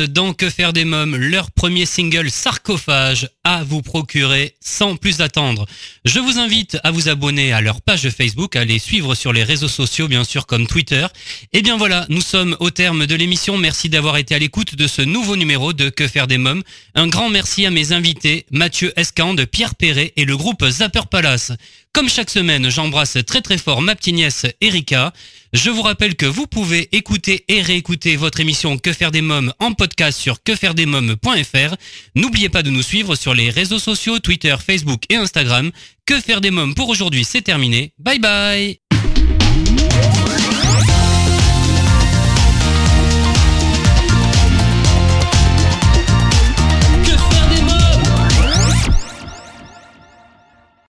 Dans Que faire des mômes, leur premier single Sarcophage à vous procurer sans plus attendre. Je vous invite à vous abonner à leur page Facebook, à les suivre sur les réseaux sociaux bien sûr comme Twitter. Et bien voilà, nous sommes au terme de l'émission. Merci d'avoir été à l'écoute de ce nouveau numéro de Que faire des mômes. Un grand merci à mes invités Mathieu Escande, Pierre Perret et le groupe Zapper Palace. Comme chaque semaine, j'embrasse très très fort ma petite nièce Erika. Je vous rappelle que vous pouvez écouter et réécouter votre émission Que faire des mômes en podcast sur quefairedesmômes.fr. N'oubliez pas de nous suivre sur les réseaux sociaux Twitter, Facebook et Instagram. Que faire des mômes pour aujourd'hui, c'est terminé. Bye bye